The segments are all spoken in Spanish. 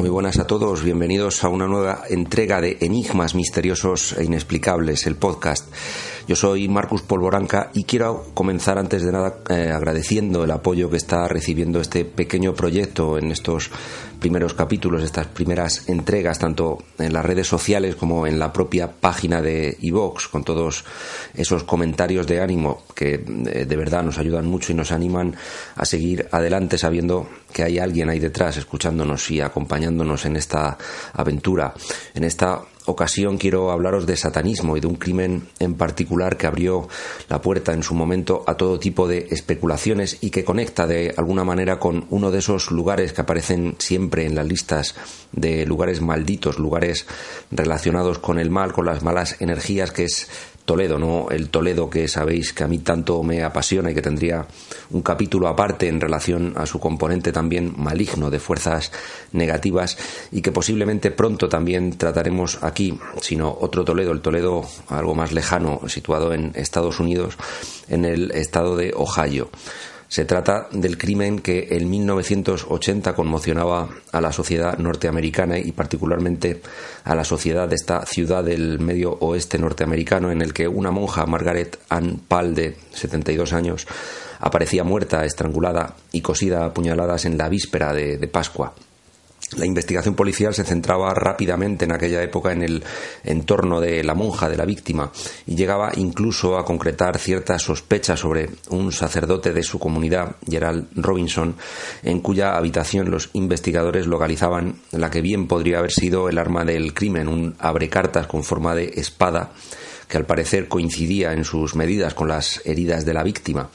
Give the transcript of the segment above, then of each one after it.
Muy buenas a todos, bienvenidos a una nueva entrega de Enigmas Misteriosos e Inexplicables, el podcast. Yo soy Marcus Polvoranca y quiero comenzar antes de nada eh, agradeciendo el apoyo que está recibiendo este pequeño proyecto en estos primeros capítulos, estas primeras entregas, tanto en las redes sociales como en la propia página de iVox, con todos esos comentarios de ánimo que eh, de verdad nos ayudan mucho y nos animan a seguir adelante sabiendo que hay alguien ahí detrás escuchándonos y acompañándonos en esta aventura, en esta ocasión quiero hablaros de satanismo y de un crimen en particular que abrió la puerta en su momento a todo tipo de especulaciones y que conecta de alguna manera con uno de esos lugares que aparecen siempre en las listas de lugares malditos, lugares relacionados con el mal, con las malas energías, que es Toledo, no el Toledo que sabéis que a mí tanto me apasiona y que tendría un capítulo aparte en relación a su componente también maligno de fuerzas negativas y que posiblemente pronto también trataremos aquí, sino otro Toledo, el Toledo algo más lejano, situado en Estados Unidos, en el estado de Ohio. Se trata del crimen que en 1980 conmocionaba a la sociedad norteamericana y particularmente a la sociedad de esta ciudad del medio oeste norteamericano en el que una monja, Margaret Ann Pal, de 72 años, aparecía muerta, estrangulada y cosida a puñaladas en la víspera de, de Pascua. La investigación policial se centraba rápidamente en aquella época en el entorno de la monja, de la víctima, y llegaba incluso a concretar ciertas sospechas sobre un sacerdote de su comunidad, Gerald Robinson, en cuya habitación los investigadores localizaban la que bien podría haber sido el arma del crimen, un abrecartas con forma de espada que al parecer coincidía en sus medidas con las heridas de la víctima.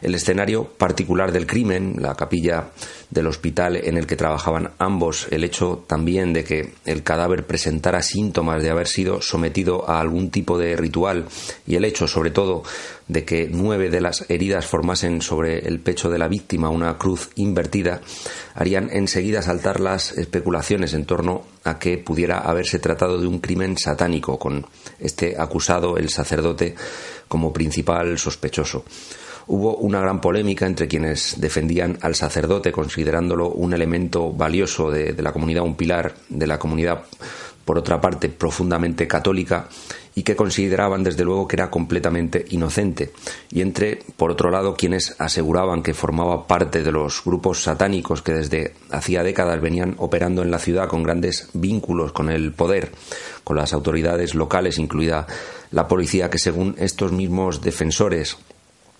El escenario particular del crimen, la capilla del hospital en el que trabajaban ambos, el hecho también de que el cadáver presentara síntomas de haber sido sometido a algún tipo de ritual y el hecho, sobre todo, de que nueve de las heridas formasen sobre el pecho de la víctima una cruz invertida, harían enseguida saltar las especulaciones en torno a que pudiera haberse tratado de un crimen satánico, con este acusado, el sacerdote, como principal sospechoso. Hubo una gran polémica entre quienes defendían al sacerdote considerándolo un elemento valioso de, de la comunidad, un pilar de la comunidad, por otra parte profundamente católica, y que consideraban desde luego que era completamente inocente, y entre, por otro lado, quienes aseguraban que formaba parte de los grupos satánicos que desde hacía décadas venían operando en la ciudad con grandes vínculos con el poder, con las autoridades locales, incluida la policía, que según estos mismos defensores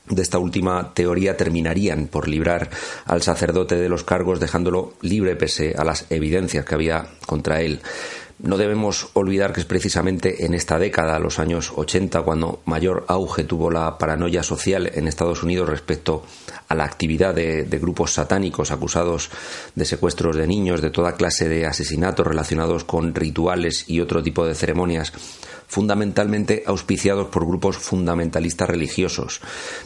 de esta última teoría terminarían por librar al sacerdote de los cargos dejándolo libre pese a las evidencias que había contra él. No debemos olvidar que es precisamente en esta década, los años 80, cuando mayor auge tuvo la paranoia social en Estados Unidos respecto a la actividad de, de, grupos satánicos acusados de secuestros de niños, de toda clase de asesinatos relacionados con rituales y otro tipo de ceremonias fundamentalmente auspiciados por grupos fundamentalistas religiosos.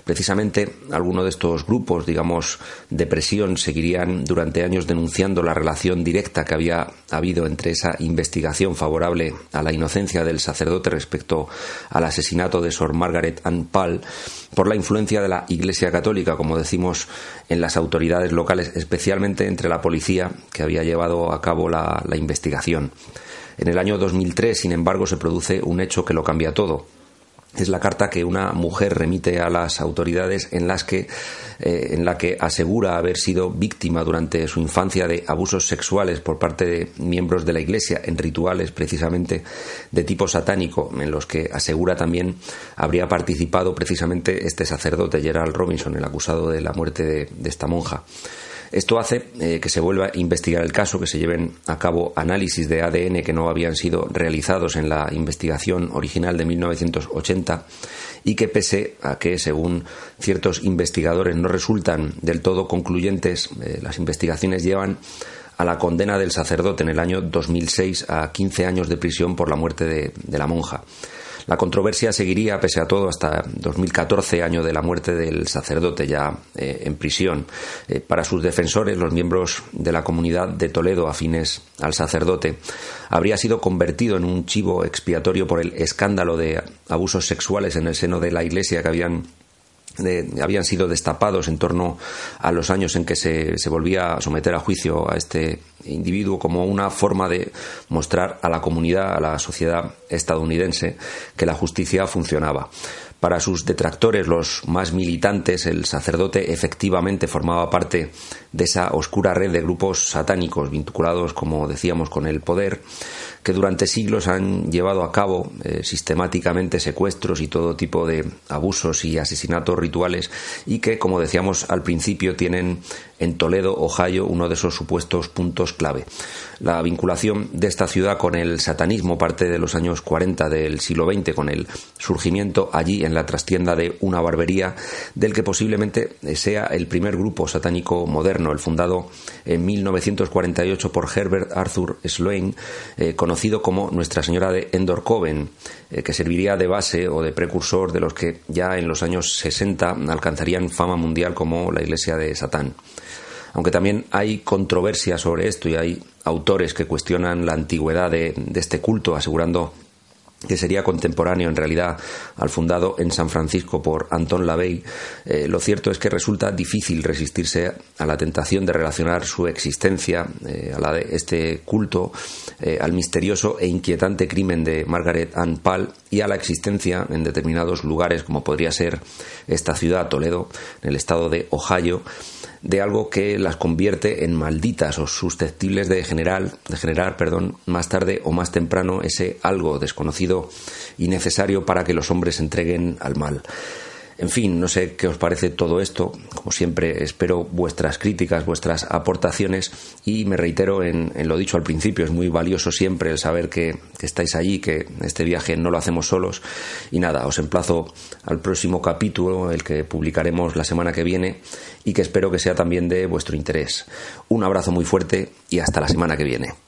Precisamente algunos de estos grupos, digamos, de presión, seguirían durante años denunciando la relación directa que había habido entre esa investigación favorable a la inocencia del sacerdote respecto al asesinato de Sor Margaret Ann Pal por la influencia de la Iglesia Católica, como decimos, en las autoridades locales, especialmente entre la policía que había llevado a cabo la, la investigación. En el año 2003, sin embargo, se produce un hecho que lo cambia todo. Es la carta que una mujer remite a las autoridades en, las que, eh, en la que asegura haber sido víctima durante su infancia de abusos sexuales por parte de miembros de la Iglesia en rituales precisamente de tipo satánico, en los que asegura también habría participado precisamente este sacerdote Gerald Robinson, el acusado de la muerte de, de esta monja. Esto hace eh, que se vuelva a investigar el caso, que se lleven a cabo análisis de ADN que no habían sido realizados en la investigación original de 1980 y que pese a que, según ciertos investigadores, no resultan del todo concluyentes, eh, las investigaciones llevan a la condena del sacerdote en el año 2006 a 15 años de prisión por la muerte de la monja. La controversia seguiría, pese a todo, hasta 2014, año de la muerte del sacerdote ya eh, en prisión. Eh, para sus defensores, los miembros de la comunidad de Toledo afines al sacerdote, habría sido convertido en un chivo expiatorio por el escándalo de abusos sexuales en el seno de la Iglesia que habían habían sido destapados en torno a los años en que se, se, volvía a someter a juicio a este individuo como una forma de mostrar a la comunidad, a la sociedad estadounidense, que la justicia funcionaba. Para sus detractores, los más militantes, el sacerdote efectivamente formaba parte de esa oscura red de grupos satánicos vinculados, como decíamos, con el poder, que durante siglos han llevado a cabo eh, sistemáticamente secuestros y todo tipo de abusos y asesinatos rituales y que, como decíamos al principio, tienen en Toledo, Ohio, uno de esos supuestos puntos clave. La vinculación de esta ciudad con el satanismo parte de los años 40 del siglo XX, con el surgimiento allí en la trastienda de una barbería, del que posiblemente sea el primer grupo satánico moderno, el fundado en 1948 por Herbert Arthur Sloane, eh, conocido como Nuestra Señora de Endor Coven, eh, que serviría de base o de precursor de los que ya en los años 60 alcanzarían fama mundial como la Iglesia de Satán aunque también hay controversia sobre esto y hay autores que cuestionan la antigüedad de, este culto, asegurando que sería contemporáneo en realidad al fundado en San Francisco por Anton LaVey, eh, lo cierto es que resulta difícil resistirse a la tentación de relacionar su existencia, eh, a la de este culto, eh, al misterioso e inquietante crimen de Margaret Ann Pall y a la existencia en determinados lugares, como podría ser esta ciudad, Toledo, en el estado de Ohio, de algo que las convierte en malditas o susceptibles de generar, de generar perdón, más tarde o más temprano ese algo desconocido y necesario para que los hombres se entreguen al mal. En fin, no sé qué os parece todo esto. Como siempre, espero vuestras críticas, vuestras aportaciones y me reitero en, lo dicho al principio. Es muy valioso siempre el saber que, estáis allí, que este viaje no lo hacemos solos. Y nada, os emplazo al próximo capítulo, el que publicaremos la semana que viene y que espero que sea también de vuestro interés. Un abrazo muy fuerte y hasta la semana que viene.